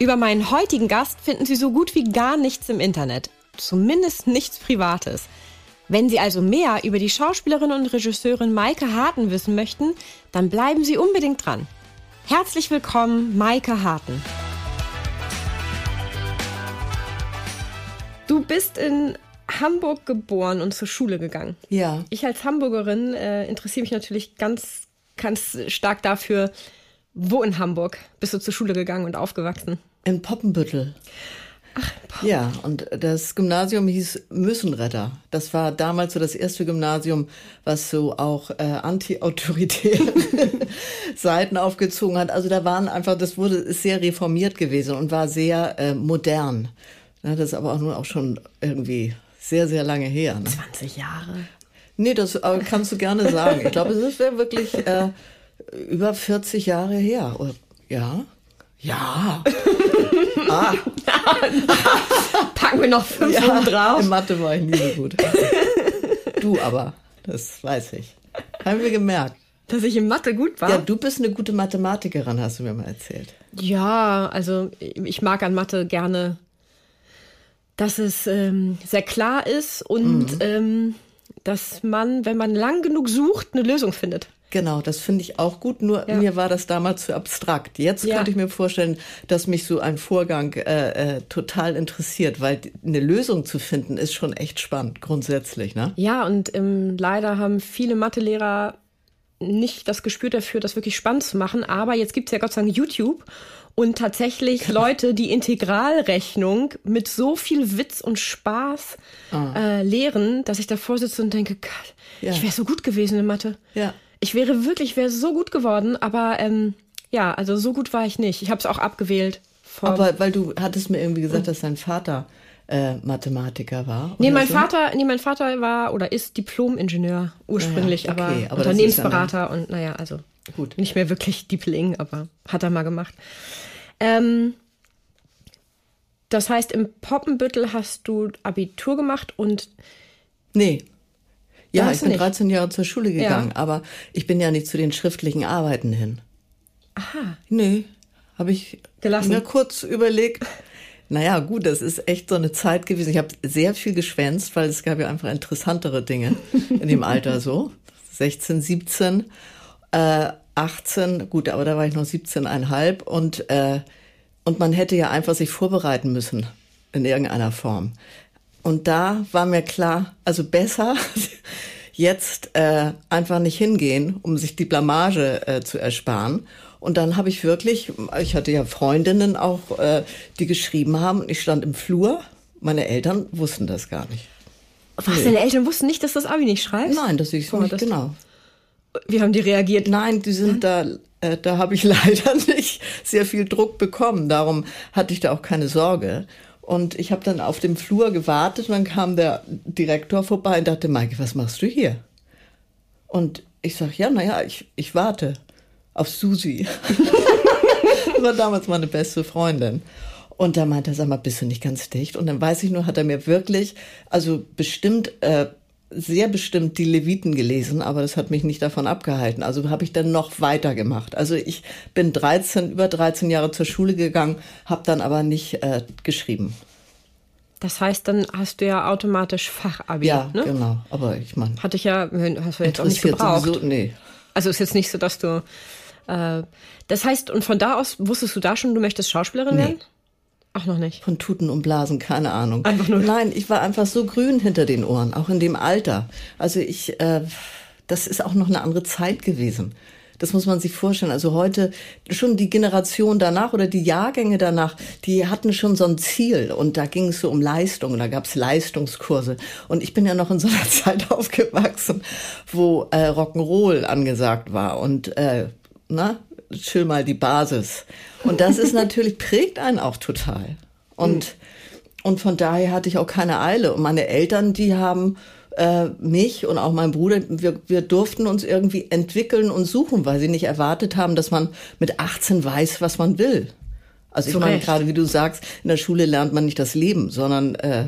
Über meinen heutigen Gast finden Sie so gut wie gar nichts im Internet. Zumindest nichts Privates. Wenn Sie also mehr über die Schauspielerin und Regisseurin Maike Harten wissen möchten, dann bleiben Sie unbedingt dran. Herzlich willkommen, Maike Harten. Du bist in Hamburg geboren und zur Schule gegangen. Ja. Ich als Hamburgerin äh, interessiere mich natürlich ganz, ganz stark dafür, wo in Hamburg bist du zur Schule gegangen und aufgewachsen? In Poppenbüttel. Ach, Pop. Ja, und das Gymnasium hieß Müssenretter. Das war damals so das erste Gymnasium, was so auch äh, anti-autoritäre Seiten aufgezogen hat. Also da waren einfach, das wurde ist sehr reformiert gewesen und war sehr äh, modern. Ja, das ist aber auch nur auch schon irgendwie sehr, sehr lange her. Ne? 20 Jahre. Nee, das äh, kannst du gerne sagen. Ich glaube, es wäre wirklich äh, über 40 Jahre her. Oder, ja. Ja. ah. Packen wir noch fünf ja, drauf. In Mathe war ich nie so gut. Du aber, das weiß ich. Haben wir gemerkt. Dass ich in Mathe gut war? Ja, du bist eine gute Mathematikerin, hast du mir mal erzählt. Ja, also ich mag an Mathe gerne, dass es ähm, sehr klar ist und mhm. ähm, dass man, wenn man lang genug sucht, eine Lösung findet. Genau, das finde ich auch gut, nur ja. mir war das damals zu abstrakt. Jetzt ja. könnte ich mir vorstellen, dass mich so ein Vorgang äh, äh, total interessiert, weil eine Lösung zu finden ist schon echt spannend, grundsätzlich. Ne? Ja, und ähm, leider haben viele Mathelehrer nicht das Gespür dafür, das wirklich spannend zu machen. Aber jetzt gibt es ja Gott sei Dank YouTube und tatsächlich genau. Leute, die Integralrechnung mit so viel Witz und Spaß ah. äh, lehren, dass ich davor sitze und denke, Gott, ja. ich wäre so gut gewesen in Mathe. Ja ich wäre wirklich, wäre so gut geworden, aber ähm, ja, also so gut war ich nicht. Ich habe es auch abgewählt. Aber weil du hattest mir irgendwie gesagt, dass dein Vater äh, Mathematiker war. Nee, mein so? Vater, nee, mein Vater war oder ist Diplom-Ingenieur ursprünglich, ja, okay, aber, aber Unternehmensberater und naja, also gut. nicht mehr wirklich Diepling, aber hat er mal gemacht. Ähm, das heißt, im Poppenbüttel hast du Abitur gemacht und Nee, ja, ich bin nicht. 13 Jahre zur Schule gegangen, ja. aber ich bin ja nicht zu den schriftlichen Arbeiten hin. Aha. Nee, habe ich Gelassen. mir kurz überlegt. Naja, gut, das ist echt so eine Zeit gewesen. Ich habe sehr viel geschwänzt, weil es gab ja einfach interessantere Dinge in dem Alter so. 16, 17, äh, 18, gut, aber da war ich noch 17,5 und, äh, und man hätte ja einfach sich vorbereiten müssen in irgendeiner Form. Und da war mir klar, also besser jetzt äh, einfach nicht hingehen, um sich die Blamage äh, zu ersparen. Und dann habe ich wirklich, ich hatte ja Freundinnen auch, äh, die geschrieben haben. Und ich stand im Flur. Meine Eltern wussten das gar nicht. Was, nee. deine Eltern wussten nicht, dass das Abi nicht schreibst? Nein, das ich oh, nicht, das genau. Wie haben die reagiert? Nein, die sind da, äh, da habe ich leider nicht sehr viel Druck bekommen. Darum hatte ich da auch keine Sorge. Und ich habe dann auf dem Flur gewartet und dann kam der Direktor vorbei und dachte, Maike, was machst du hier? Und ich sag, ja, naja, ich, ich warte auf Susi. das war damals meine beste Freundin. Und da meinte er, sag mal, bist du nicht ganz dicht? Und dann weiß ich nur, hat er mir wirklich, also bestimmt äh, sehr bestimmt die Leviten gelesen, aber das hat mich nicht davon abgehalten. Also habe ich dann noch weitergemacht. Also ich bin 13, über 13 Jahre zur Schule gegangen, habe dann aber nicht äh, geschrieben. Das heißt, dann hast du ja automatisch Fachabi. Ja, ne? genau. Aber ich meine. Hatte ich ja, hast du jetzt auch nicht gebraucht. Sowieso, nee. Also ist jetzt nicht so, dass du. Äh, das heißt, und von da aus wusstest du da schon, du möchtest Schauspielerin nee. werden? Ach, noch nicht. Von Tuten und Blasen, keine Ahnung. Einfach nur. Nein, ich war einfach so grün hinter den Ohren, auch in dem Alter. Also ich, äh, das ist auch noch eine andere Zeit gewesen. Das muss man sich vorstellen. Also heute schon die Generation danach oder die Jahrgänge danach, die hatten schon so ein Ziel und da ging es so um Leistung, da gab es Leistungskurse. Und ich bin ja noch in so einer Zeit aufgewachsen, wo äh, Rock'n'Roll angesagt war und äh, na, chill mal die Basis. Und das ist natürlich, prägt einen auch total. Und, und von daher hatte ich auch keine Eile. Und meine Eltern, die haben äh, mich und auch mein Bruder, wir, wir durften uns irgendwie entwickeln und suchen, weil sie nicht erwartet haben, dass man mit 18 weiß, was man will. Also ich meine, gerade wie du sagst, in der Schule lernt man nicht das Leben, sondern äh,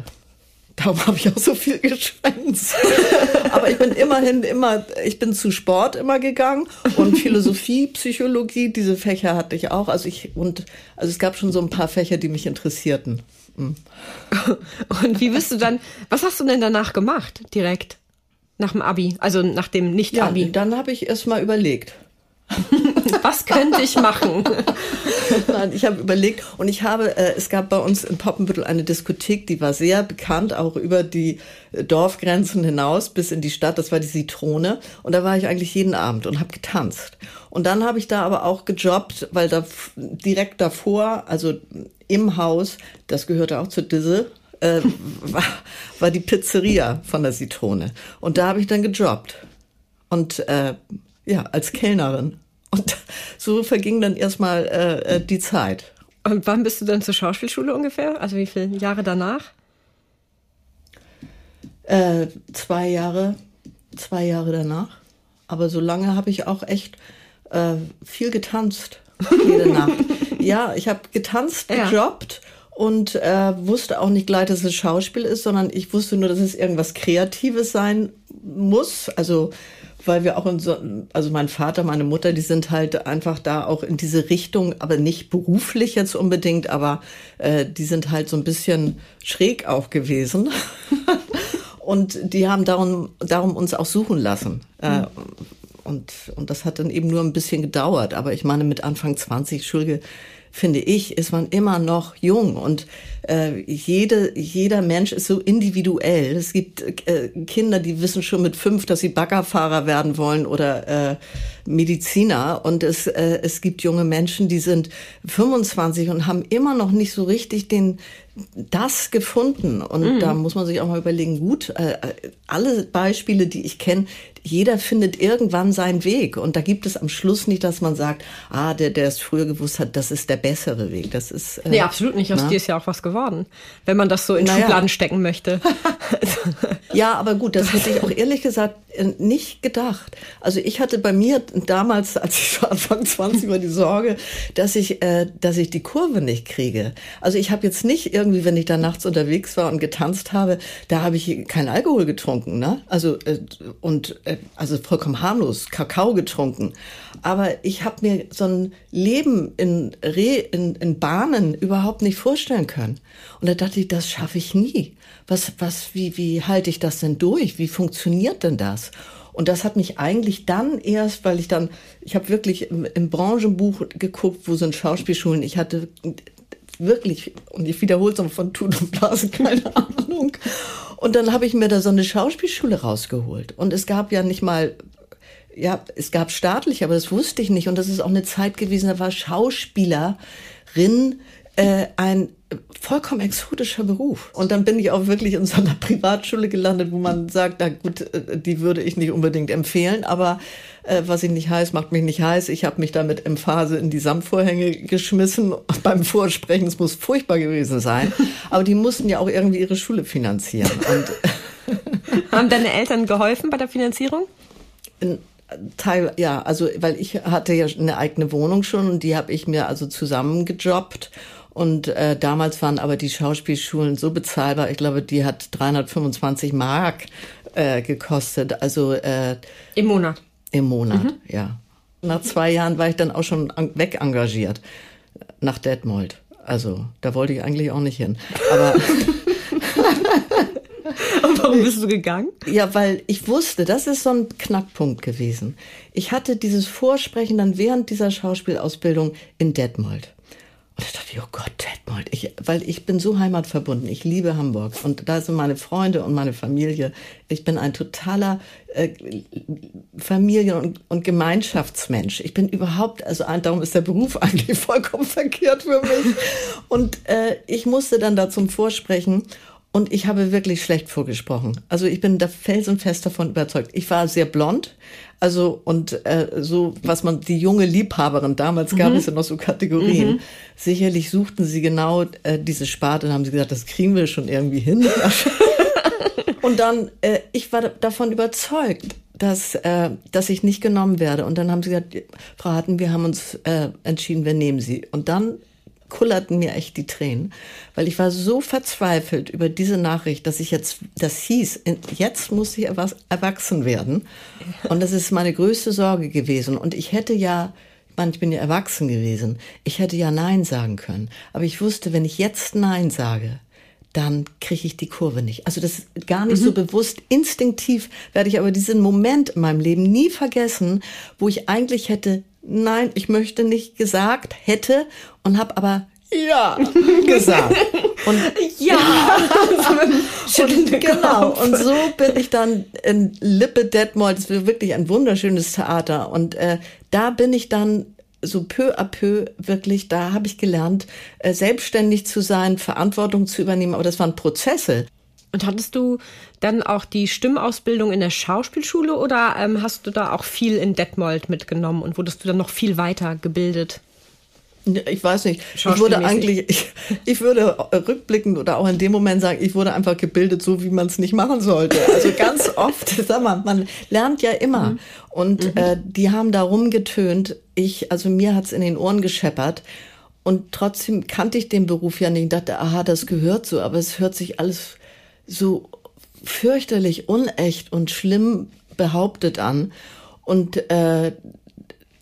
darum habe ich auch so viel geschwänzt. Aber ich bin immerhin immer, ich bin zu Sport immer gegangen und Philosophie, Psychologie, diese Fächer hatte ich auch. Also ich und also es gab schon so ein paar Fächer, die mich interessierten. Mhm. Und wie bist du dann, was hast du denn danach gemacht, direkt? Nach dem Abi, also nach dem Nicht-Abi? Ja, dann habe ich erst mal überlegt. Was könnte ich machen? Nein, ich habe überlegt und ich habe, äh, es gab bei uns in Poppenbüttel eine Diskothek, die war sehr bekannt, auch über die äh, Dorfgrenzen hinaus bis in die Stadt. Das war die Zitrone und da war ich eigentlich jeden Abend und habe getanzt. Und dann habe ich da aber auch gejobbt, weil da direkt davor, also im Haus, das gehörte auch zur Disse, äh, war, war die Pizzeria von der Zitrone. Und da habe ich dann gejobbt. Und äh, ja, als Kellnerin. Und so verging dann erstmal äh, äh, die Zeit. Und wann bist du dann zur Schauspielschule ungefähr? Also wie viele Jahre danach? Äh, zwei Jahre, zwei Jahre danach. Aber so lange habe ich auch echt äh, viel getanzt. Jede Nacht. Ja, ich habe getanzt, gejobbt ja. und äh, wusste auch nicht gleich, dass es Schauspiel ist, sondern ich wusste nur, dass es irgendwas Kreatives sein muss. Also weil wir auch in so, also mein Vater, meine Mutter, die sind halt einfach da auch in diese Richtung, aber nicht beruflich jetzt unbedingt, aber äh, die sind halt so ein bisschen schräg auch gewesen. und die haben darum, darum uns auch suchen lassen. Äh, hm. und, und das hat dann eben nur ein bisschen gedauert. Aber ich meine, mit Anfang 20, Entschuldige, finde ich, ist man immer noch jung und äh, jede, jeder Mensch ist so individuell. Es gibt äh, Kinder, die wissen schon mit fünf, dass sie Baggerfahrer werden wollen oder äh, Mediziner und es, äh, es gibt junge Menschen, die sind 25 und haben immer noch nicht so richtig den das gefunden und mhm. da muss man sich auch mal überlegen, gut, äh, alle Beispiele, die ich kenne, jeder findet irgendwann seinen Weg. Und da gibt es am Schluss nicht, dass man sagt, ah, der, der es früher gewusst hat, das ist der bessere Weg. Das ist. Äh, nee, absolut nicht. Aus dir ist ja auch was geworden. Wenn man das so in naja. Schubladen stecken möchte. ja, aber gut, das hätte ich auch ehrlich gesagt nicht gedacht. Also ich hatte bei mir damals, als ich so Anfang 20 war, die Sorge, dass ich, äh, dass ich die Kurve nicht kriege. Also ich habe jetzt nicht irgendwie, wenn ich da nachts unterwegs war und getanzt habe, da habe ich keinen Alkohol getrunken, ne? Also äh, und äh, also vollkommen harmlos, Kakao getrunken. Aber ich habe mir so ein Leben in, Re, in, in Bahnen überhaupt nicht vorstellen können. Und da dachte ich, das schaffe ich nie. Was, was, wie, wie halte ich das denn durch? Wie funktioniert denn das? Und das hat mich eigentlich dann erst, weil ich dann, ich habe wirklich im, im Branchenbuch geguckt, wo sind Schauspielschulen. Ich hatte wirklich, und ich wiederhole es von Tun und Blasen, keine Ahnung. Und dann habe ich mir da so eine Schauspielschule rausgeholt. Und es gab ja nicht mal, ja, es gab staatlich, aber das wusste ich nicht. Und das ist auch eine Zeit gewesen, da war Schauspielerin äh, ein vollkommen exotischer Beruf. Und dann bin ich auch wirklich in so einer Privatschule gelandet, wo man sagt, na gut, äh, die würde ich nicht unbedingt empfehlen, aber äh, was ich nicht heiß, macht mich nicht heiß. Ich habe mich damit im Phase in die Samtvorhänge geschmissen beim Vorsprechen. Es muss furchtbar gewesen sein. Aber die mussten ja auch irgendwie ihre Schule finanzieren. Und Haben deine Eltern geholfen bei der Finanzierung? In, Teil, ja, also weil ich hatte ja eine eigene Wohnung schon und die habe ich mir also zusammengejobbt und äh, damals waren aber die Schauspielschulen so bezahlbar. Ich glaube, die hat 325 Mark äh, gekostet. Also äh, im Monat. Im Monat, mhm. ja. Nach zwei Jahren war ich dann auch schon weg engagiert nach Detmold. Also da wollte ich eigentlich auch nicht hin. Aber Und warum bist du gegangen? Ja, weil ich wusste, das ist so ein Knackpunkt gewesen. Ich hatte dieses Vorsprechen dann während dieser Schauspielausbildung in Detmold. Und da dachte ich, oh Gott, Detmold, ich, weil ich bin so heimatverbunden. Ich liebe Hamburg und da sind meine Freunde und meine Familie. Ich bin ein totaler äh, Familien- und, und Gemeinschaftsmensch. Ich bin überhaupt, also darum ist der Beruf eigentlich vollkommen verkehrt für mich. Und äh, ich musste dann da zum Vorsprechen Und ich habe wirklich schlecht vorgesprochen. Also ich bin da felsenfest davon überzeugt. Ich war sehr blond, also und äh, so, was man die junge Liebhaberin damals gab mhm. es ja noch so Kategorien. Mhm. Sicherlich suchten sie genau äh, diese Sparte und haben sie gesagt, das kriegen wir schon irgendwie hin. und dann, äh, ich war davon überzeugt, dass, äh, dass ich nicht genommen werde. Und dann haben sie gesagt, Frau Harten, wir haben uns äh, entschieden, wir nehmen Sie. Und dann kullerten mir echt die Tränen, weil ich war so verzweifelt über diese Nachricht, dass ich jetzt, das hieß, jetzt muss ich erwachsen werden. Und das ist meine größte Sorge gewesen. Und ich hätte ja, ich meine, ich bin ja erwachsen gewesen, ich hätte ja Nein sagen können. Aber ich wusste, wenn ich jetzt Nein sage, dann kriege ich die Kurve nicht. Also das ist gar nicht mhm. so bewusst. Instinktiv werde ich aber diesen Moment in meinem Leben nie vergessen, wo ich eigentlich hätte nein, ich möchte nicht gesagt hätte und habe aber ja gesagt. Und ja, und, genau. Und so bin ich dann in Lippe Detmold. Das ist wirklich ein wunderschönes Theater. Und äh, da bin ich dann so peu à peu wirklich, da habe ich gelernt, äh, selbstständig zu sein, Verantwortung zu übernehmen. Aber das waren Prozesse. Und hattest du dann auch die Stimmausbildung in der Schauspielschule oder ähm, hast du da auch viel in Detmold mitgenommen und wurdest du dann noch viel weiter gebildet? Ich weiß nicht. Ich wurde eigentlich, ich, ich würde rückblickend oder auch in dem Moment sagen, ich wurde einfach gebildet, so wie man es nicht machen sollte. Also ganz oft, sag mal, man lernt ja immer. Mhm. Und mhm. Äh, die haben da rumgetönt. Ich, also mir hat's in den Ohren gescheppert. Und trotzdem kannte ich den Beruf ja nicht. Ich dachte, aha, das gehört so, aber es hört sich alles so fürchterlich unecht und schlimm behauptet an. Und äh,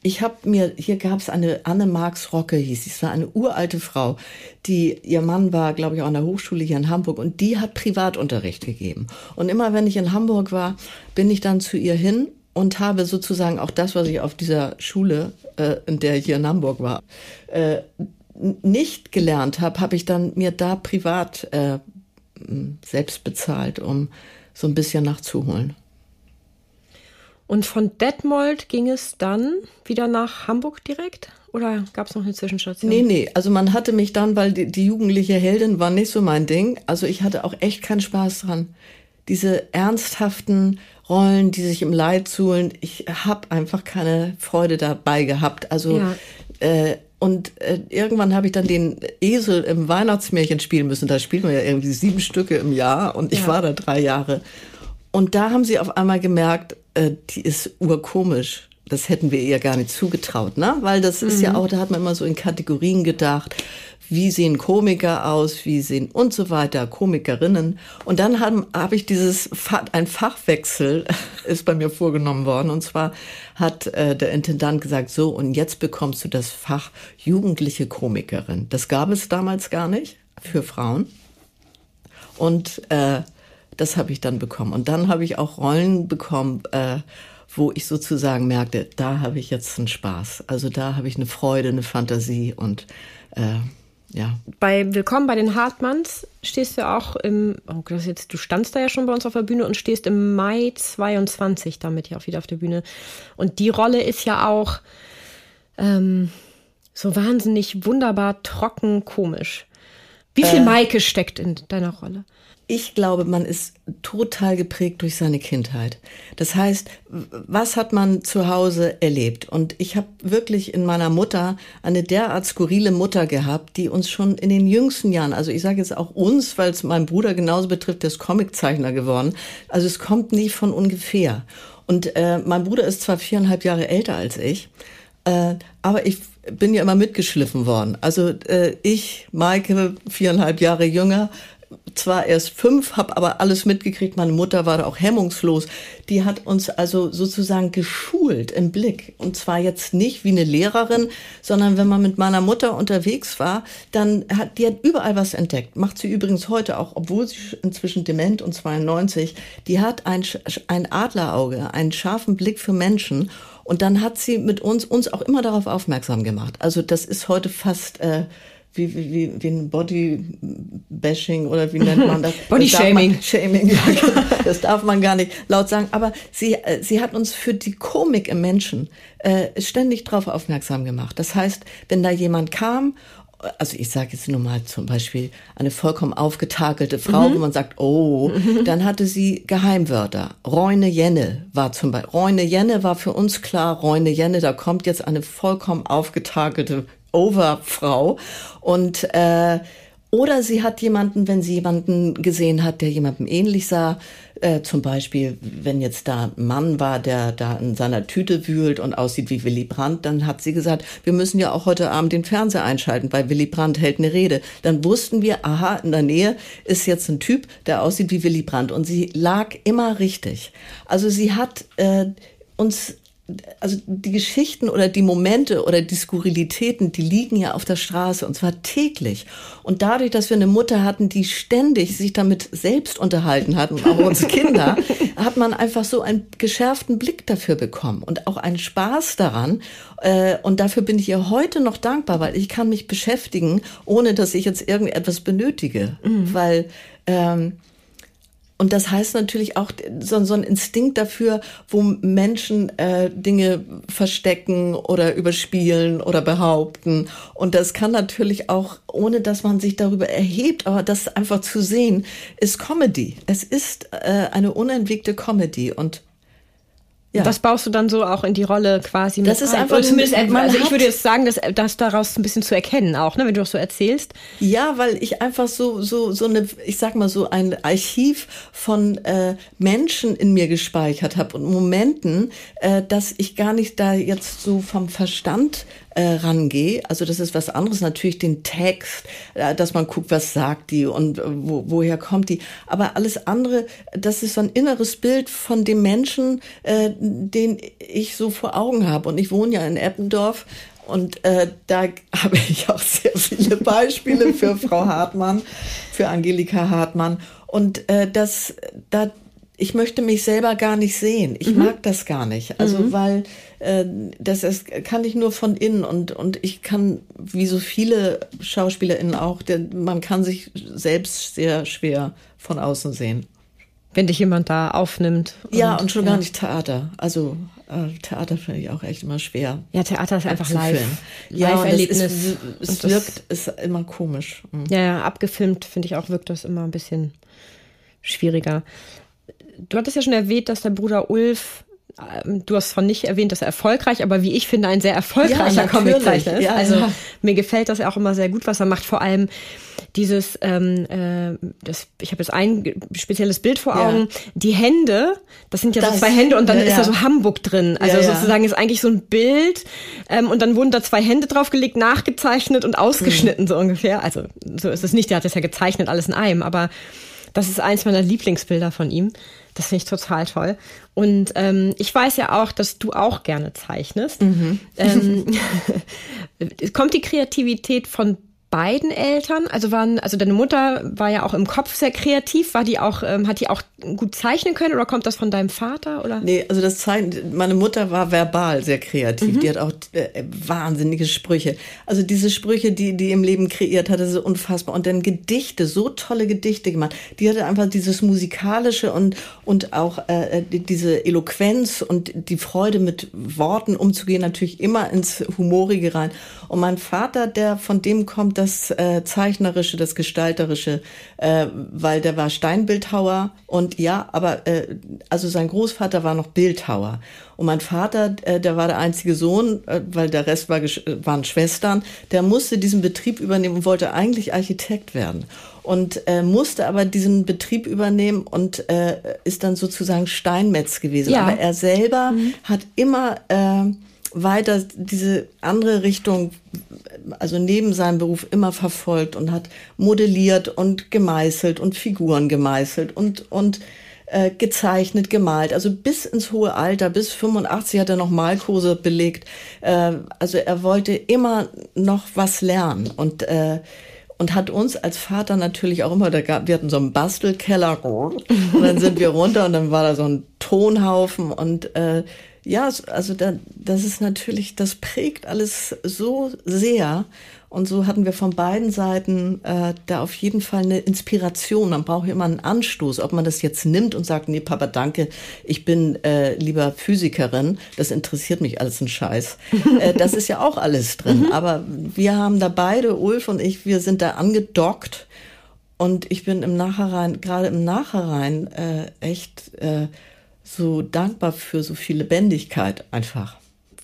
ich habe mir, hier gab es eine Anne Marx Rocke, hieß sie, es war eine uralte Frau, die, ihr Mann war, glaube ich, auch an der Hochschule hier in Hamburg und die hat Privatunterricht gegeben. Und immer wenn ich in Hamburg war, bin ich dann zu ihr hin und habe sozusagen auch das, was ich auf dieser Schule, äh, in der ich hier in Hamburg war, äh, nicht gelernt habe, habe ich dann mir da privat äh, selbst bezahlt, um so ein bisschen nachzuholen. Und von Detmold ging es dann wieder nach Hamburg direkt? Oder gab es noch eine Zwischenstation? Nee, nee. Also man hatte mich dann, weil die, die, jugendliche Heldin war nicht so mein Ding. Also ich hatte auch echt keinen Spaß dran. Diese ernsthaften Rollen, die sich im Leid suhlen, ich habe einfach keine Freude dabei gehabt. Also ja. äh, und äh, irgendwann habe ich dann den Esel im Weihnachtsmärchen spielen müssen. Da spielt man ja irgendwie sieben Stücke im Jahr und ich ja. war da drei Jahre. Und da haben sie auf einmal gemerkt, äh, die ist urkomisch. Das hätten wir ihr gar nicht zugetraut, ne? Weil das mhm. ist ja mhm. auch, da hat man immer so in Kategorien gedacht wie sehen Komiker aus, wie sehen und so weiter, Komikerinnen. Und dann habe hab ich dieses, ein Fachwechsel ist bei mir vorgenommen worden. Und zwar hat äh, der Intendant gesagt, so, und jetzt bekommst du das Fach jugendliche Komikerin. Das gab es damals gar nicht für Frauen. Und äh, das habe ich dann bekommen. Und dann habe ich auch Rollen bekommen, äh, wo ich sozusagen merkte, da habe ich jetzt einen Spaß. Also da habe ich eine Freude, eine Fantasie und äh, ja. Bei Willkommen bei den Hartmanns stehst du auch im, oh, das jetzt, du standst da ja schon bei uns auf der Bühne und stehst im Mai 22 damit ja auch wieder auf der Bühne. Und die Rolle ist ja auch ähm, so wahnsinnig wunderbar trocken komisch. Wie viel äh, Maike steckt in deiner Rolle? Ich glaube, man ist total geprägt durch seine Kindheit. Das heißt, was hat man zu Hause erlebt? Und ich habe wirklich in meiner Mutter eine derart skurrile Mutter gehabt, die uns schon in den jüngsten Jahren, also ich sage jetzt auch uns, weil es meinen Bruder genauso betrifft, der ist Comiczeichner geworden. Also es kommt nicht von ungefähr. Und äh, mein Bruder ist zwar viereinhalb Jahre älter als ich, äh, aber ich bin ja immer mitgeschliffen worden. Also äh, ich, Maike, viereinhalb Jahre jünger, zwar erst fünf, habe aber alles mitgekriegt. Meine Mutter war da auch hemmungslos. Die hat uns also sozusagen geschult im Blick. Und zwar jetzt nicht wie eine Lehrerin, sondern wenn man mit meiner Mutter unterwegs war, dann hat die hat überall was entdeckt. Macht sie übrigens heute auch, obwohl sie inzwischen dement und 92. Die hat ein, ein Adlerauge, einen scharfen Blick für Menschen. Und dann hat sie mit uns, uns auch immer darauf aufmerksam gemacht. Also das ist heute fast, äh, wie, wie, wie, wie ein Body-Bashing oder wie nennt man das? Body-Shaming. Shaming, genau. das darf man gar nicht laut sagen. Aber sie, äh, sie hat uns für die Komik im Menschen äh, ständig darauf aufmerksam gemacht. Das heißt, wenn da jemand kam also ich sage jetzt nur mal zum Beispiel eine vollkommen aufgetakelte Frau, mhm. wo man sagt, oh, mhm. dann hatte sie Geheimwörter. Reune Jenne war zum Beispiel, Reune Jenne war für uns klar, Reune Jenne, da kommt jetzt eine vollkommen aufgetakelte Overfrau und äh, oder sie hat jemanden, wenn sie jemanden gesehen hat, der jemandem ähnlich sah, äh, zum Beispiel, wenn jetzt da ein Mann war, der da in seiner Tüte wühlt und aussieht wie Willy Brandt, dann hat sie gesagt, wir müssen ja auch heute Abend den Fernseher einschalten, weil Willy Brandt hält eine Rede. Dann wussten wir, aha, in der Nähe ist jetzt ein Typ, der aussieht wie Willy Brandt. Und sie lag immer richtig. Also sie hat äh, uns also die Geschichten oder die Momente oder die Skurrilitäten, die liegen ja auf der Straße und zwar täglich. Und dadurch, dass wir eine Mutter hatten, die ständig sich damit selbst unterhalten hat und auch unsere Kinder, hat man einfach so einen geschärften Blick dafür bekommen und auch einen Spaß daran. Äh, und dafür bin ich ihr heute noch dankbar, weil ich kann mich beschäftigen, ohne dass ich jetzt irgendetwas benötige, mhm. weil ähm, und das heißt natürlich auch so, so ein Instinkt dafür, wo Menschen äh, Dinge verstecken oder überspielen oder behaupten. Und das kann natürlich auch, ohne dass man sich darüber erhebt, aber das einfach zu sehen, ist Comedy. Es ist äh, eine unentwegte Comedy. Und ja. Das baust du dann so auch in die Rolle quasi mit Das ist einfach zumindest, also ich würde jetzt sagen, dass das daraus ein bisschen zu erkennen auch, ne, wenn du das so erzählst. Ja, weil ich einfach so so so eine, ich sag mal so ein Archiv von äh, Menschen in mir gespeichert habe und Momenten, äh, dass ich gar nicht da jetzt so vom Verstand äh, rangehe. Also das ist was anderes, natürlich den Text, äh, dass man guckt, was sagt die und äh, wo, woher kommt die. Aber alles andere, das ist so ein inneres Bild von dem Menschen, äh, den ich so vor Augen habe. Und ich wohne ja in Eppendorf und äh, da habe ich auch sehr viele Beispiele für Frau Hartmann, für Angelika Hartmann. Und äh, das, da, ich möchte mich selber gar nicht sehen. Ich mhm. mag das gar nicht. Also, mhm. weil äh, das ist, kann ich nur von innen und, und ich kann, wie so viele SchauspielerInnen auch, der, man kann sich selbst sehr schwer von außen sehen. Wenn dich jemand da aufnimmt. Und, ja, und schon ja. gar nicht Theater. Also äh, Theater finde ich auch echt immer schwer. Ja, Theater ist einfach live. Live-Erlebnis. Ja, es, es wirkt, ist immer komisch. Mhm. Ja, ja, abgefilmt finde ich auch, wirkt das immer ein bisschen schwieriger du hattest ja schon erwähnt, dass der Bruder Ulf du hast zwar nicht erwähnt, dass er erfolgreich, aber wie ich finde, ein sehr erfolgreicher ja, Comiczeichner ist. Ja, also ja. mir gefällt das ja auch immer sehr gut, was er macht. Vor allem dieses, ähm, äh, das, ich habe jetzt ein spezielles Bild vor Augen, die Hände, das sind ja das, so zwei Hände und dann ist da so Hamburg drin. Also sozusagen ist eigentlich so ein Bild ähm, und dann wurden da zwei Hände draufgelegt, nachgezeichnet und ausgeschnitten, mhm. so ungefähr. Also so ist es nicht, der hat das ja gezeichnet, alles in einem, aber das ist eins meiner Lieblingsbilder von ihm. Das finde ich total toll. Und ähm, ich weiß ja auch, dass du auch gerne zeichnest. Mhm. Ähm, kommt die Kreativität von beiden Eltern? Also waren, also deine Mutter war ja auch im Kopf sehr kreativ. War die auch, ähm, hat die auch gut zeichnen können oder kommt das von deinem Vater oder? Nee, also das Zeichnen, meine Mutter war verbal sehr kreativ. Mhm. Die hat auch äh, wahnsinnige Sprüche. Also diese Sprüche, die die im Leben kreiert hatte, so unfassbar. Und dann Gedichte, so tolle Gedichte gemacht. Die hatte einfach dieses musikalische und und auch äh, diese Eloquenz und die Freude mit Worten umzugehen, natürlich immer ins Humorige rein. Und mein Vater, der von dem kommt, das äh, Zeichnerische, das Gestalterische, äh, weil der war Steinbildhauer und ja, aber äh, also sein Großvater war noch Bildhauer. Und mein Vater, äh, der war der einzige Sohn, äh, weil der Rest war, waren Schwestern, der musste diesen Betrieb übernehmen und wollte eigentlich Architekt werden und äh, musste aber diesen Betrieb übernehmen und äh, ist dann sozusagen Steinmetz gewesen. Ja. Aber er selber mhm. hat immer äh, weiter diese andere Richtung, also neben seinem Beruf immer verfolgt und hat modelliert und gemeißelt und Figuren gemeißelt und, und äh, gezeichnet, gemalt. Also bis ins hohe Alter, bis 85 hat er noch Malkurse belegt. Äh, also er wollte immer noch was lernen und äh, und hat uns als Vater natürlich auch immer, da gab, wir hatten so einen Bastelkeller und dann sind wir runter und dann war da so ein Tonhaufen und äh, ja, also da, das ist natürlich, das prägt alles so sehr. Und so hatten wir von beiden Seiten äh, da auf jeden Fall eine Inspiration. Man braucht immer einen Anstoß, ob man das jetzt nimmt und sagt, nee, Papa, danke, ich bin äh, lieber Physikerin, das interessiert mich alles ein Scheiß. äh, das ist ja auch alles drin. Mhm. Aber wir haben da beide, Ulf und ich, wir sind da angedockt. Und ich bin im Nachhinein, gerade im Nachhinein, äh, echt äh, so dankbar für so viel Lebendigkeit einfach.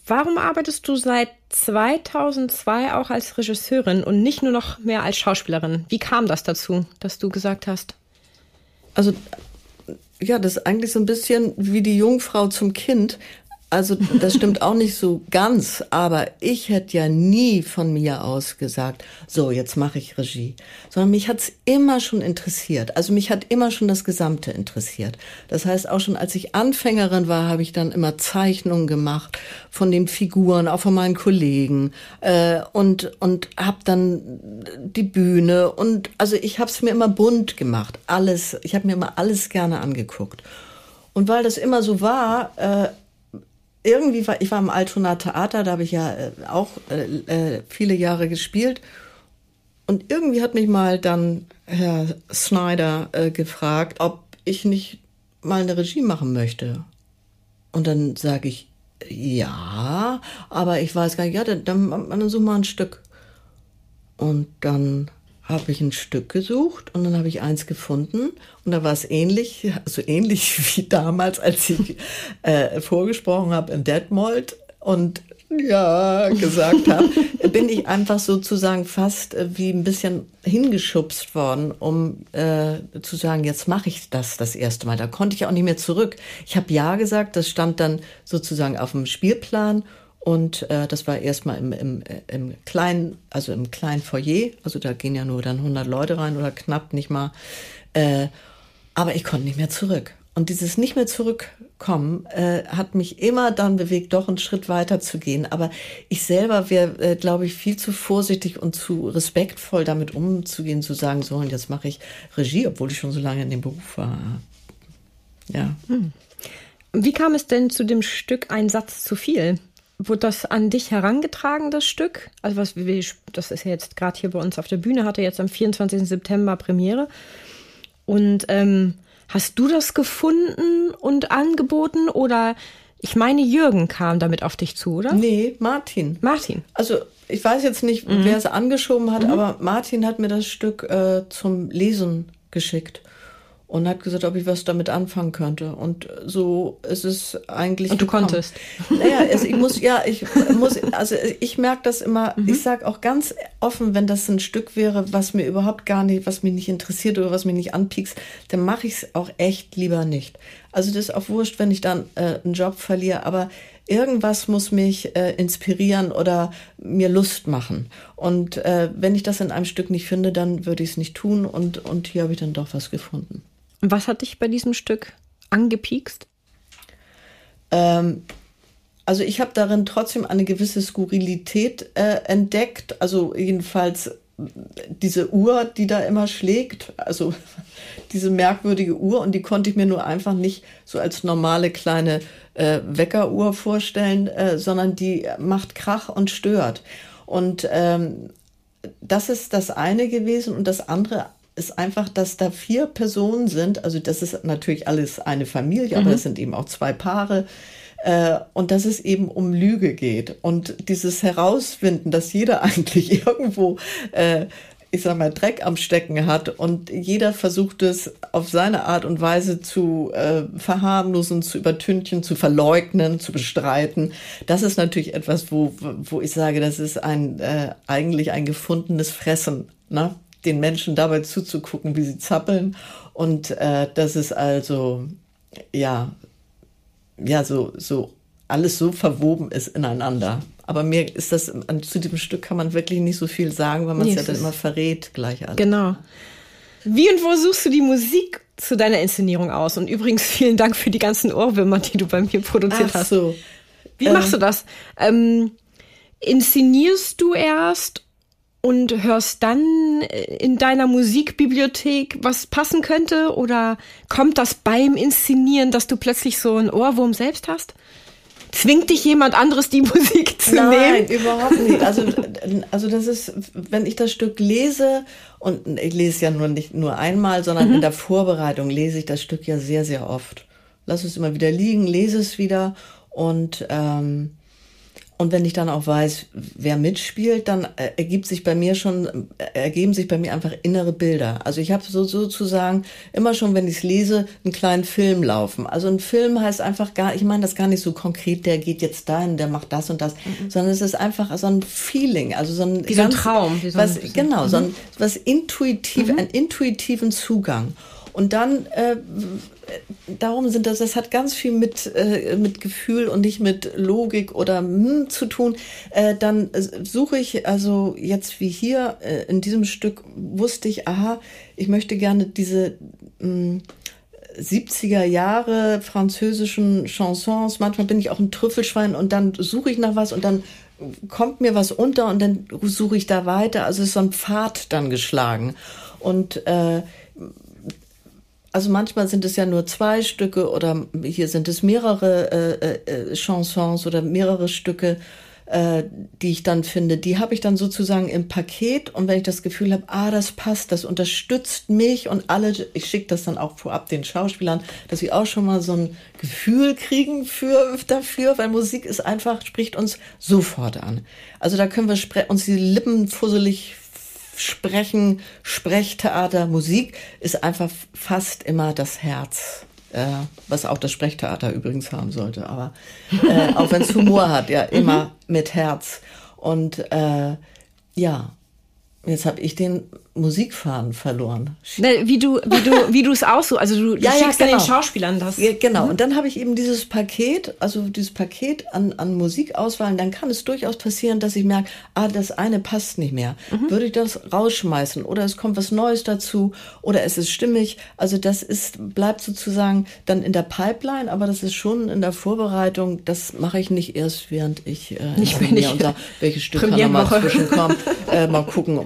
Warum arbeitest du seit 2002 auch als Regisseurin und nicht nur noch mehr als Schauspielerin? Wie kam das dazu, dass du gesagt hast? Also, ja, das ist eigentlich so ein bisschen wie die Jungfrau zum Kind. Also das stimmt auch nicht so ganz, aber ich hätte ja nie von mir aus gesagt, so, jetzt mache ich Regie, sondern mich hat's immer schon interessiert. Also mich hat immer schon das Gesamte interessiert. Das heißt, auch schon als ich Anfängerin war, habe ich dann immer Zeichnungen gemacht von den Figuren, auch von meinen Kollegen äh, und, und habe dann die Bühne und also ich habe es mir immer bunt gemacht, alles, ich habe mir immer alles gerne angeguckt. Und weil das immer so war, äh, irgendwie war, ich war im Altona Theater, da habe ich ja äh, auch äh, äh, viele Jahre gespielt. Und irgendwie hat mich mal dann Herr Snyder äh, gefragt, ob ich nicht mal eine Regie machen möchte. Und dann sage ich, ja, aber ich weiß gar nicht, ja, dann, dann, dann such mal ein Stück. Und dann habe ich ein Stück gesucht und dann habe ich eins gefunden und da war es ähnlich, so ähnlich wie damals, als ich äh, vorgesprochen habe in Detmold und ja gesagt habe, bin ich einfach sozusagen fast äh, wie ein bisschen hingeschubst worden, um äh, zu sagen, jetzt mache ich das das erste Mal. Da konnte ich auch nicht mehr zurück. Ich habe ja gesagt, das stand dann sozusagen auf dem Spielplan und äh, das war erstmal im, im, im kleinen, also im kleinen Foyer. Also da gehen ja nur dann 100 Leute rein oder knapp nicht mal. Äh, aber ich konnte nicht mehr zurück. Und dieses nicht mehr zurückkommen äh, hat mich immer dann bewegt, doch einen Schritt weiter zu gehen. Aber ich selber wäre, äh, glaube ich, viel zu vorsichtig und zu respektvoll damit umzugehen, zu sagen, so, und jetzt mache ich Regie, obwohl ich schon so lange in dem Beruf war. Ja. Hm. Wie kam es denn zu dem Stück Ein Satz zu viel? Wurde das an dich herangetragen, das Stück? Also was wir, das ist ja jetzt gerade hier bei uns auf der Bühne, hatte jetzt am 24. September Premiere. Und ähm, hast du das gefunden und angeboten oder ich meine, Jürgen kam damit auf dich zu, oder? Nee, Martin. Martin. Also ich weiß jetzt nicht, mhm. wer es angeschoben hat, mhm. aber Martin hat mir das Stück äh, zum Lesen geschickt und hat gesagt, ob ich was damit anfangen könnte. Und so ist es eigentlich. Und du gekommen. konntest. Naja, also ich muss, ja, ich muss, also ich merke das immer, mhm. ich sage auch ganz offen, wenn das ein Stück wäre, was mir überhaupt gar nicht, was mich nicht interessiert oder was mich nicht anpiekst, dann mache ich es auch echt lieber nicht. Also das ist auch wurscht, wenn ich dann äh, einen Job verliere, aber irgendwas muss mich äh, inspirieren oder mir Lust machen. Und äh, wenn ich das in einem Stück nicht finde, dann würde ich es nicht tun und, und hier habe ich dann doch was gefunden. Was hat dich bei diesem Stück angepiekst? Ähm, also ich habe darin trotzdem eine gewisse Skurrilität äh, entdeckt. Also jedenfalls diese Uhr, die da immer schlägt, also diese merkwürdige Uhr und die konnte ich mir nur einfach nicht so als normale kleine äh, Weckeruhr vorstellen, äh, sondern die macht Krach und stört. Und ähm, das ist das eine gewesen und das andere ist einfach, dass da vier Personen sind. Also das ist natürlich alles eine Familie, aber mhm. das sind eben auch zwei Paare. Äh, und dass es eben um Lüge geht. Und dieses Herausfinden, dass jeder eigentlich irgendwo, äh, ich sag mal, Dreck am Stecken hat und jeder versucht es auf seine Art und Weise zu äh, verharmlosen, zu übertünchen, zu verleugnen, zu bestreiten. Das ist natürlich etwas, wo, wo ich sage, das ist ein eigentlich ein gefundenes Fressen. Ne? Den Menschen dabei zuzugucken, wie sie zappeln. Und äh, das ist also, ja, ja, so, so, alles so verwoben ist ineinander. Aber mir ist das, zu diesem Stück kann man wirklich nicht so viel sagen, weil man es ja dann immer verrät gleich alles. Genau. Wie und wo suchst du die Musik zu deiner Inszenierung aus? Und übrigens vielen Dank für die ganzen Ohrwürmer, die du bei mir produziert Ach hast. So. Wie ähm, machst du das? Ähm, inszenierst du erst und hörst dann äh, in deiner Musikbibliothek, was passen könnte? Oder kommt das beim Inszenieren, dass du plötzlich so einen Ohrwurm selbst hast? zwingt dich jemand anderes die Musik zu Nein, nehmen? Nein, überhaupt nicht. Also, also das ist, wenn ich das Stück lese, und ich lese es ja nur nicht nur einmal, sondern mhm. in der Vorbereitung lese ich das Stück ja sehr, sehr oft. Lass es immer wieder liegen, lese es wieder und ähm, und wenn ich dann auch weiß, wer mitspielt, dann äh, ergibt sich bei mir schon, äh, ergeben sich bei mir einfach innere Bilder. Also ich habe so sozusagen immer schon, wenn ich es lese, einen kleinen Film laufen. Also ein Film heißt einfach gar, ich meine das gar nicht so konkret, der geht jetzt dahin, der macht das und das, mhm. sondern es ist einfach so ein Feeling, also so ein, wie so ein Traum, wie so was, ein genau, mhm. so ein was intuitiv, mhm. einen intuitiven Zugang. Und dann äh, darum sind das, das hat ganz viel mit, äh, mit Gefühl und nicht mit Logik oder hm, zu tun. Äh, dann suche ich, also jetzt wie hier äh, in diesem Stück wusste ich, aha, ich möchte gerne diese hm, 70er Jahre französischen Chansons. Manchmal bin ich auch ein Trüffelschwein und dann suche ich nach was und dann kommt mir was unter und dann suche ich da weiter. Also ist so ein Pfad dann geschlagen. Und äh, also manchmal sind es ja nur zwei Stücke oder hier sind es mehrere äh, äh, Chansons oder mehrere Stücke, äh, die ich dann finde. Die habe ich dann sozusagen im Paket und wenn ich das Gefühl habe, ah, das passt, das unterstützt mich und alle, ich schicke das dann auch vorab den Schauspielern, dass sie auch schon mal so ein Gefühl kriegen für dafür, weil Musik ist einfach, spricht uns sofort an. Also da können wir uns die Lippen fusselig Sprechen, Sprechtheater, Musik ist einfach fast immer das Herz. Äh, was auch das Sprechtheater übrigens haben sollte, aber äh, auch wenn es Humor hat, ja, immer mhm. mit Herz. Und äh, ja, Jetzt habe ich den Musikfaden verloren. Ne, wie du, wie du, wie du es auch so, also du, du ja, schickst ja, genau. den Schauspielern das. Ja, genau. Mhm. Und dann habe ich eben dieses Paket, also dieses Paket an, an Musikauswahl. Und dann kann es durchaus passieren, dass ich merke, ah, das eine passt nicht mehr. Mhm. Würde ich das rausschmeißen? Oder es kommt was Neues dazu? Oder es ist stimmig? Also das ist, bleibt sozusagen dann in der Pipeline, aber das ist schon in der Vorbereitung. Das mache ich nicht erst, während ich äh, nicht, wenn ich und sage, welches Stück kann da mal zwischenkommen. äh, mal gucken,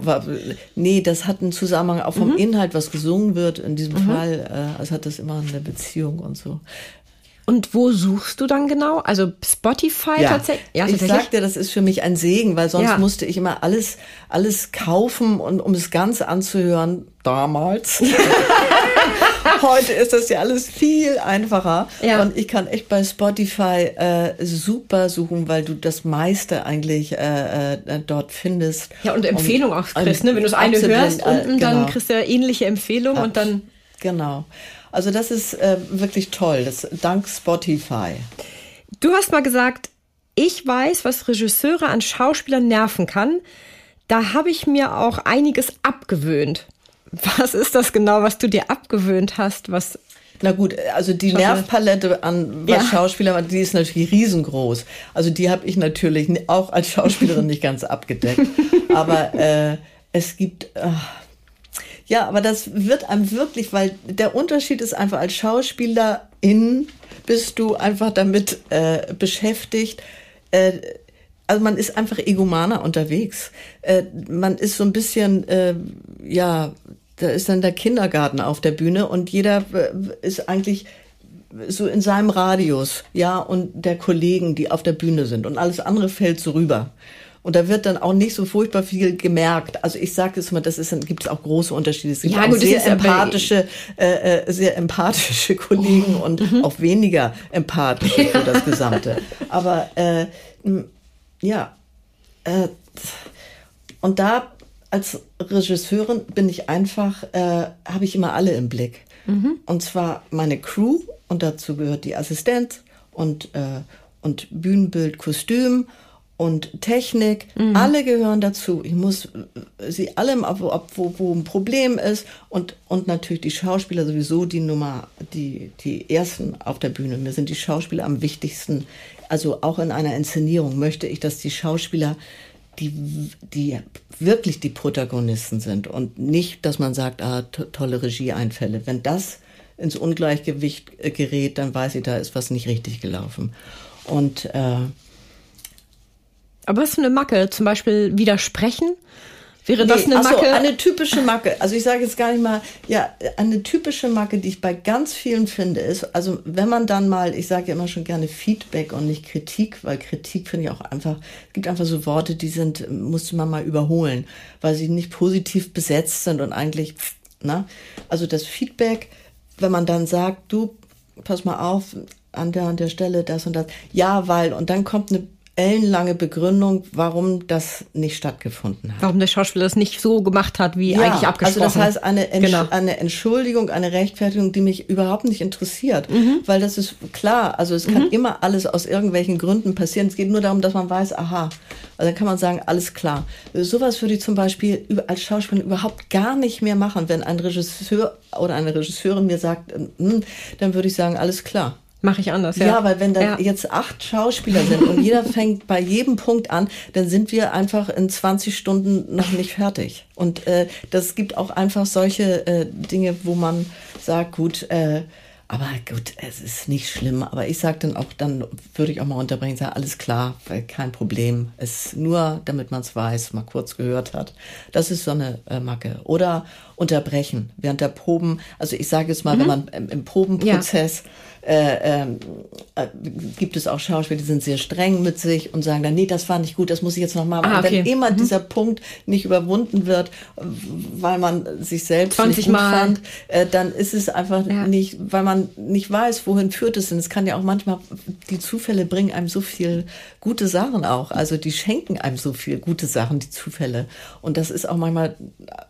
nee, das hat einen Zusammenhang auch vom mhm. Inhalt, was gesungen wird. In diesem mhm. Fall, äh, also hat das immer eine Beziehung und so. Und wo suchst du dann genau? Also Spotify ja. tatsächlich? Ja, ich sag dir, das ist für mich ein Segen, weil sonst ja. musste ich immer alles, alles kaufen und um es Ganze anzuhören, damals. Heute ist das ja alles viel einfacher. Ja. Und ich kann echt bei Spotify äh, super suchen, weil du das meiste eigentlich äh, äh, dort findest. Ja, und Empfehlung auch kriegst, ne? Wenn du das eine hörst, unten, genau. dann kriegst du ähnliche Empfehlungen und dann. Genau. Also das ist äh, wirklich toll, das, dank Spotify. Du hast mal gesagt, ich weiß, was Regisseure an Schauspielern nerven kann. Da habe ich mir auch einiges abgewöhnt. Was ist das genau, was du dir abgewöhnt hast? Was na gut, also die Nervpalette an was ja. Schauspieler, die ist natürlich riesengroß. Also die habe ich natürlich auch als Schauspielerin nicht ganz abgedeckt. Aber äh, es gibt, ach, ja, aber das wird einem wirklich, weil der Unterschied ist einfach als Schauspielerin bist du einfach damit äh, beschäftigt. Äh, also man ist einfach egomaner unterwegs. Äh, man ist so ein bisschen, äh, ja, da ist dann der Kindergarten auf der Bühne und jeder äh, ist eigentlich so in seinem Radius, ja, und der Kollegen, die auf der Bühne sind und alles andere fällt so rüber. Und da wird dann auch nicht so furchtbar viel gemerkt. Also ich sage es mal, das ist, gibt es auch große Unterschiede. Es gibt ja, gut, sehr empathische, äh, äh, sehr empathische Kollegen oh. und mhm. auch weniger empathische ja. für das Gesamte. Aber äh, ja, äh, und da als Regisseurin bin ich einfach, äh, habe ich immer alle im Blick. Mhm. Und zwar meine Crew und dazu gehört die Assistenz und, äh, und Bühnenbild, Kostüm und Technik, mhm. alle gehören dazu. Ich muss sie alle, ob, wo, wo ein Problem ist und, und natürlich die Schauspieler sowieso die Nummer, die, die ersten auf der Bühne. Mir sind die Schauspieler am wichtigsten. Also auch in einer Inszenierung möchte ich, dass die Schauspieler die, die wirklich die Protagonisten sind und nicht, dass man sagt, ah, to tolle Regieeinfälle. Wenn das ins Ungleichgewicht äh, gerät, dann weiß ich, da ist was nicht richtig gelaufen. Und äh, aber was für eine Macke? Zum Beispiel widersprechen? Wäre das eine ach so, Macke? eine typische Macke. Also ich sage jetzt gar nicht mal, ja, eine typische Macke, die ich bei ganz vielen finde, ist, also wenn man dann mal, ich sage ja immer schon gerne Feedback und nicht Kritik, weil Kritik finde ich auch einfach, es gibt einfach so Worte, die sind, musste man mal überholen, weil sie nicht positiv besetzt sind und eigentlich, na, also das Feedback, wenn man dann sagt, du, pass mal auf, an der, an der Stelle das und das, ja, weil, und dann kommt eine ellenlange Begründung, warum das nicht stattgefunden hat. Warum der Schauspieler das nicht so gemacht hat, wie eigentlich abgesprochen. Also das heißt eine, Entsch Genau. eine Entschuldigung, eine Rechtfertigung, die mich überhaupt nicht interessiert, Mhm. weil das ist klar. Also es kann immer alles aus irgendwelchen Gründen passieren. Es geht nur darum, dass man weiß, aha. Also dann kann man sagen, alles klar. Sowas würde ich zum Beispiel als Schauspieler überhaupt gar nicht mehr machen, wenn ein Regisseur oder eine Regisseurin mir sagt, hm, dann würde ich sagen, alles klar. Mache ich anders, Ja, ja. weil wenn da Ja. jetzt acht Schauspieler sind und jeder fängt bei jedem Punkt an, dann sind wir einfach in 20 Stunden noch nicht fertig. Und äh, das gibt auch einfach solche äh, Dinge, wo man sagt, gut, äh, aber gut, es ist nicht schlimm. Aber ich sage dann auch, dann würde ich auch mal unterbringen, sagen, alles klar, weil kein Problem. Es ist nur, damit man es weiß, mal kurz gehört hat. Das ist so eine äh, Macke. Oder unterbrechen während der Proben. Also ich sage jetzt mal, wenn man im, im Probenprozess äh, ähm, äh, gibt es auch Schauspieler, die sind sehr streng mit sich und sagen dann, nee, das war nicht gut, das muss ich jetzt nochmal machen. Ah, Und Wenn okay. immer dieser Punkt nicht überwunden wird, weil man sich selbst 20 nicht gut Mal. fand, äh, dann ist es einfach Ja. nicht, weil man nicht weiß, wohin führt es denn. Es kann ja auch manchmal, die Zufälle bringen einem so viel gute Sachen auch. Also die schenken einem so viel gute Sachen, die Zufälle. Und das ist auch manchmal,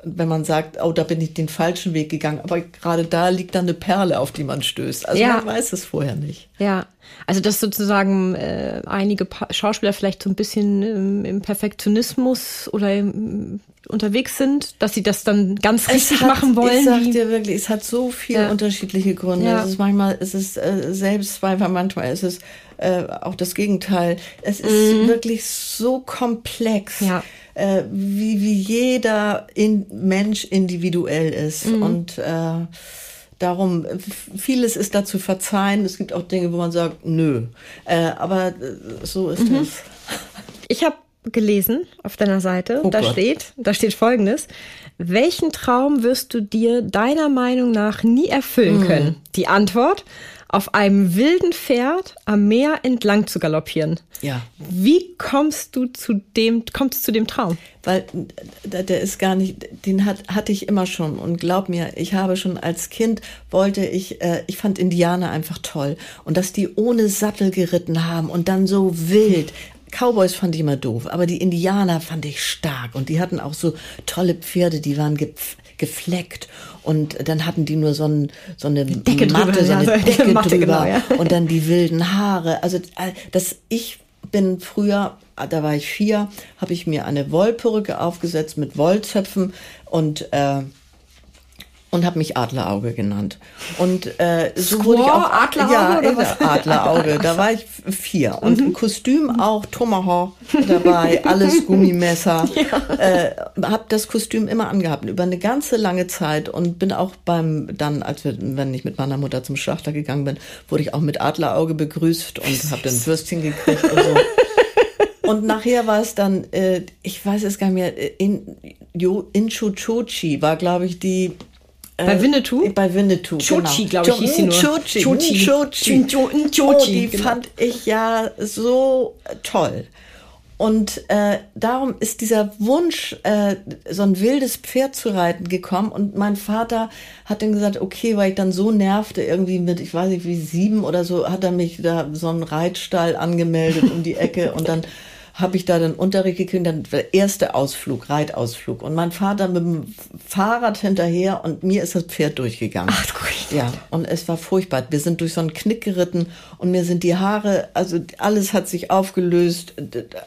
wenn man sagt, oh, da bin ich den falschen Weg gegangen, aber gerade da liegt dann eine Perle, auf die man stößt. Also Ja. man weiß es vorher nicht. Ja, also dass sozusagen äh, einige pa Schauspieler vielleicht so ein bisschen ähm, im Perfektionismus oder im, unterwegs sind, dass sie das dann ganz richtig hat, machen wollen. Ich sag dir wirklich, es hat so viele Ja. unterschiedliche Gründe. Ja. Es ist manchmal, es ist äh, Selbstzweifel, manchmal ist es äh, auch das Gegenteil. Es ist wirklich so komplex. Mhm. Ja. Äh, wie, wie jeder in, Mensch individuell ist. Mhm. Und äh, darum, vieles ist da zu verzeihen. Es gibt auch Dinge, wo man sagt, nö. Äh, aber äh, so ist Mhm. es. Ich habe gelesen auf deiner Seite, Oh da Gott. steht, da steht folgendes. Welchen Traum wirst du dir deiner Meinung nach nie erfüllen Hm. können? Die Antwort, auf einem wilden Pferd am Meer entlang zu galoppieren. Ja. Wie kommst du zu dem, kommst zu dem Traum? Weil der, der ist gar nicht, den hat, hatte ich immer schon. Und glaub mir, ich habe schon als Kind wollte ich, äh, ich fand Indianer einfach toll. Und dass die ohne Sattel geritten haben und dann so wild. Cowboys fand ich immer doof, aber die Indianer fand ich stark. Und die hatten auch so tolle Pferde, die waren gepf gefleckt und dann hatten die nur so, ein, so eine Decke drüber, Matte, so ja, eine so eine Decke Matte, drüber genau, ja. und dann die wilden Haare. Also äh, das ich bin früher, da war ich vier, habe ich mir eine Wollperücke aufgesetzt mit Wollzöpfen und äh, und habe mich Adlerauge genannt. Und äh, so Squaw, wurde ich auch Adlerauge ja, oder was? Adlerauge. Da war ich vier und ein Kostüm auch Tomahawk dabei, alles Gummimesser. äh, habe das Kostüm immer angehabt über eine ganze lange Zeit und bin auch beim dann, als wir, wenn ich mit meiner Mutter zum Schlachter gegangen bin, wurde ich auch mit Adlerauge begrüßt und habe dann Würstchen gekriegt und so. Und nachher war es dann, äh, ich weiß es gar nicht mehr, äh, in, Jo, Inchuchochi war, glaube ich, die. Äh, Bei Winnetou? Bei Winnetou. Chochi, genau. glaube ich, hieß sie nur. Chochi. Chochi. Chochi. Ncho- Nchochi, Oh, die genau. fand ich ja so toll. Und äh, darum ist dieser Wunsch, äh, so ein wildes Pferd zu reiten, gekommen. Und mein Vater hat dann gesagt, okay, weil ich dann so nervte, irgendwie mit, ich weiß nicht wie sieben oder so, hat er mich da so einen Reitstall angemeldet um die Ecke und dann habe ich da den Unterricht gekriegt, dann der erste Ausflug, Reitausflug. Und mein Vater mit dem Fahrrad hinterher und mir ist das Pferd durchgegangen. Ach, gut. Ja, und es war furchtbar. Wir sind durch so einen Knick geritten und mir sind die Haare, also alles hat sich aufgelöst,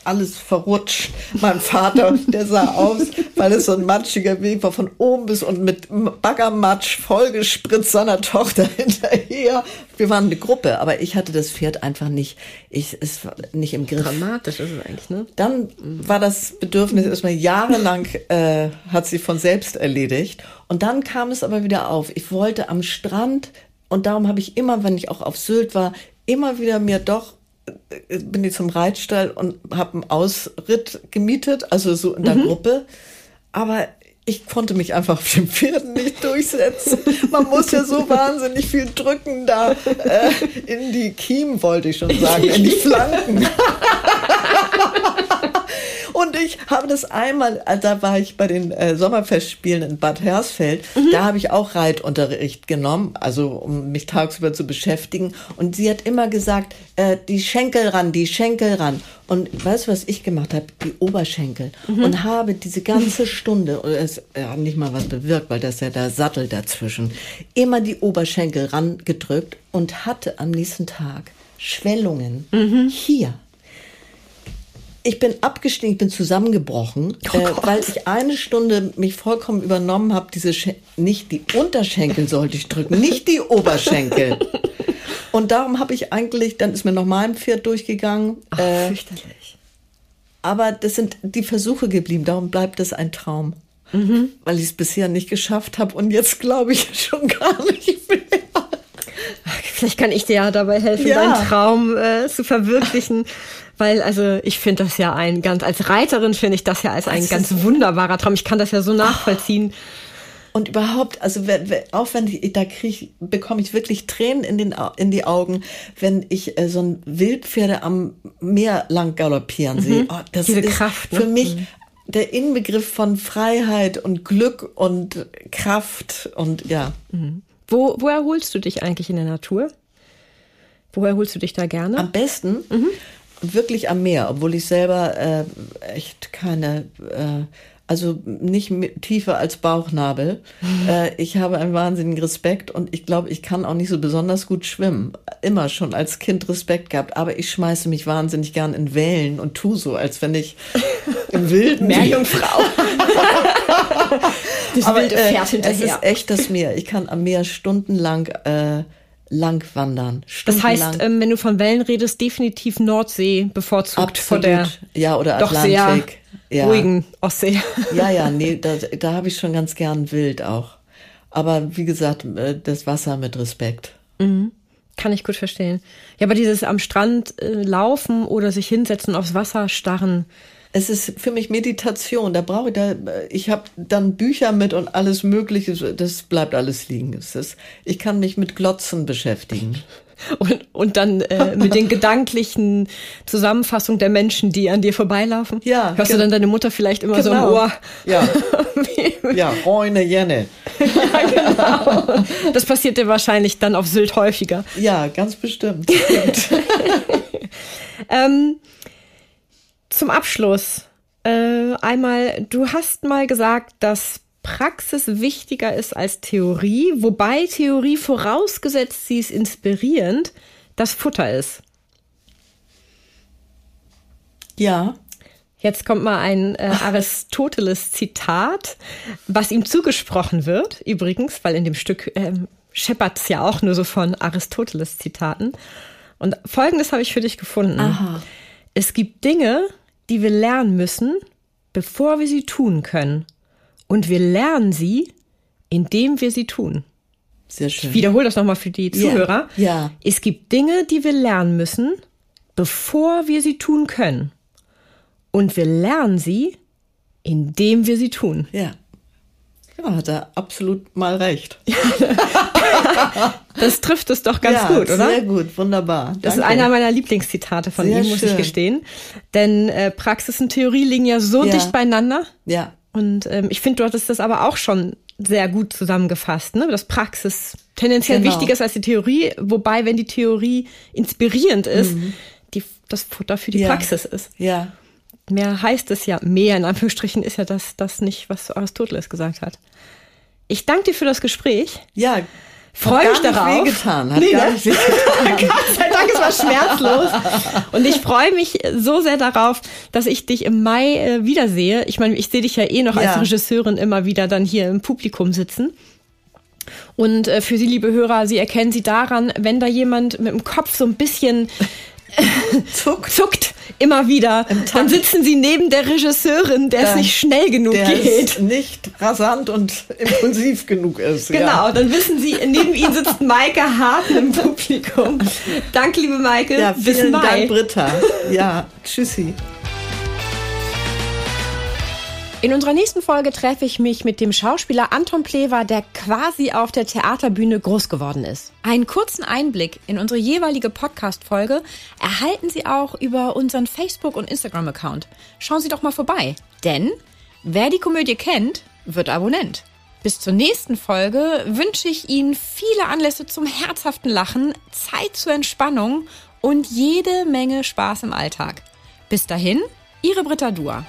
alles verrutscht. Mein Vater, der sah aus, weil es so ein matschiger Weg war, von oben bis und mit Baggermatsch vollgespritzt seiner Tochter hinterher. Wir waren eine Gruppe, aber ich hatte das Pferd einfach nicht, ich, es war nicht im Griff. Dramatisch ist es eigentlich, ne? Dann war das Bedürfnis erstmal jahrelang, äh, hat sie von selbst erledigt. Und dann kam es aber wieder auf. Ich wollte am Strand, und darum habe ich immer, wenn ich auch auf Sylt war, immer wieder mir doch, äh, bin ich zum Reitstall und habe einen Ausritt gemietet, also so in der Gruppe. aber ich konnte mich einfach auf den Pferden nicht durchsetzen. Man muss ja so wahnsinnig viel drücken da äh, in die Kiemen, wollte ich schon sagen, in die Flanken. Und ich habe das einmal, äh, da war ich bei den äh, Sommerfestspielen in Bad Hersfeld, mhm. da habe ich auch Reitunterricht genommen, also um mich tagsüber zu beschäftigen. Und sie hat immer gesagt, äh, die Schenkel ran, die Schenkel ran. Und weißt du, was ich gemacht habe? Die Oberschenkel. Mhm. Und habe diese ganze Stunde, und es hat nicht mal was bewirkt, weil das ist ja der Sattel dazwischen, immer die Oberschenkel rangedrückt und hatte am nächsten Tag Schwellungen mhm. hier ich bin abgestiegen, ich bin zusammengebrochen, oh äh, weil ich eine Stunde mich vollkommen übernommen habe, diese Schen nicht die Unterschenkel sollte ich drücken, nicht die Oberschenkel. Und darum habe ich eigentlich, dann ist mir noch mein Pferd durchgegangen. Ach, äh, fürchterlich. Aber das sind die Versuche geblieben, darum bleibt es ein Traum. Mhm. Weil ich es bisher nicht geschafft habe und jetzt glaube ich schon gar nicht mehr. Vielleicht kann ich dir ja dabei helfen, ja. deinen Traum äh, zu verwirklichen. Weil, also ich finde das ja ein ganz, als Reiterin finde ich das ja als ein das ganz wunderbarer Traum. Ich kann das ja so nachvollziehen. Und überhaupt, also auch wenn ich, da krieg, bekomme ich wirklich Tränen in, den, in die Augen, wenn ich äh, so ein Wildpferde am Meer lang galoppieren sehe. Mhm. Oh, das Diese ist Kraft, ne? für mich mhm. der Inbegriff von Freiheit und Glück und Kraft und ja. Mhm. Wo, wo erholst du dich eigentlich in der Natur? Wo erholst du dich da gerne? Am besten mhm. Wirklich am Meer, obwohl ich selber äh, echt keine, äh, also nicht tiefer als Bauchnabel. Mhm. Äh, ich habe einen wahnsinnigen Respekt und ich glaube, ich kann auch nicht so besonders gut schwimmen. Immer schon als Kind Respekt gehabt, aber ich schmeiße mich wahnsinnig gern in Wellen und tu so, als wenn ich im Wilden Meerjungfrau. das Aber, wilde äh, Pferd hinterher. Es ist echt das Meer. Ich kann am Meer stundenlang äh, lang wandern. Das heißt, ähm, wenn du von Wellen redest, definitiv Nordsee bevorzugt Absolut. vor der ja, oder doch Atlantik. sehr ja. ruhigen Ostsee. Ja, ja, nee, da, da habe ich schon ganz gern wild auch. Aber wie gesagt, äh, das Wasser mit Respekt. Mhm. Kann ich gut verstehen. Ja, aber dieses am Strand äh, laufen oder sich hinsetzen aufs Wasser starren, es ist für mich Meditation. Da brauche ich da, ich habe dann Bücher mit und alles Mögliche. Das bleibt alles liegen. Ist, ich kann mich mit Glotzen beschäftigen. Und, und dann äh, mit den gedanklichen Zusammenfassungen der Menschen, die an dir vorbeilaufen? Ja. Hörst du dann deine Mutter vielleicht immer genau. so im genau. Ohr? Ja. ja, Reune Jenne. ja, genau. Das passiert dir wahrscheinlich dann auf Sylt häufiger. Ja, ganz bestimmt. ähm, zum Abschluss äh, einmal, du hast mal gesagt, dass Praxis wichtiger ist als Theorie, wobei Theorie vorausgesetzt, sie ist inspirierend, das Futter ist. Ja. Jetzt kommt mal ein äh, Aristoteles-Zitat, was ihm zugesprochen wird, übrigens, weil in dem Stück ähm, scheppert es ja auch nur so von Aristoteles-Zitaten. Und folgendes habe ich für dich gefunden. Aha. Es gibt Dinge, die wir lernen müssen, bevor wir sie tun können. Und wir lernen sie, indem wir sie tun. Sehr schön. Ich wiederhole das nochmal für die Zuhörer. Ja, ja. Es gibt Dinge, die wir lernen müssen, bevor wir sie tun können. Und wir lernen sie, indem wir sie tun. Ja. Ja, hat er absolut mal recht. das trifft es doch ganz ja, gut, oder? Sehr gut, wunderbar. Das Danke. ist einer meiner Lieblingszitate von sehr ihm, muss schön. ich gestehen. Denn äh, Praxis und Theorie liegen ja so ja. dicht beieinander. Ja. Und ähm, ich finde, du hattest das aber auch schon sehr gut zusammengefasst, ne? dass Praxis tendenziell genau. wichtiger ist als die Theorie, wobei, wenn die Theorie inspirierend ist, mhm. die, das Futter für die ja. Praxis ist. Ja mehr heißt es ja, mehr in Anführungsstrichen ist ja das, das nicht, was Aristoteles gesagt hat. Ich danke dir für das Gespräch. Ja, freue mich darauf. Nicht wehgetan, hat nee, gar ne? nicht wehgetan. Gott sei Dank, es war schmerzlos. Und ich freue mich so sehr darauf, dass ich dich im Mai äh, wiedersehe. Ich meine, ich sehe dich ja eh noch ja. als Regisseurin immer wieder dann hier im Publikum sitzen. Und äh, für Sie, liebe Hörer, Sie erkennen Sie daran, wenn da jemand mit dem Kopf so ein bisschen zuckt. zuckt immer wieder. Dann sitzen sie neben der Regisseurin, der es nicht schnell genug der geht. nicht rasant und impulsiv genug ist. Genau, ja. dann wissen sie, neben ihnen sitzt Maike Harten im Publikum. Danke, liebe Maike. Ja, Bis vielen Dank, Britta. Ja, tschüssi. In unserer nächsten Folge treffe ich mich mit dem Schauspieler Anton Plewa, der quasi auf der Theaterbühne groß geworden ist. Einen kurzen Einblick in unsere jeweilige Podcast-Folge erhalten Sie auch über unseren Facebook- und Instagram-Account. Schauen Sie doch mal vorbei. Denn wer die Komödie kennt, wird Abonnent. Bis zur nächsten Folge wünsche ich Ihnen viele Anlässe zum herzhaften Lachen, Zeit zur Entspannung und jede Menge Spaß im Alltag. Bis dahin, Ihre Britta Dua.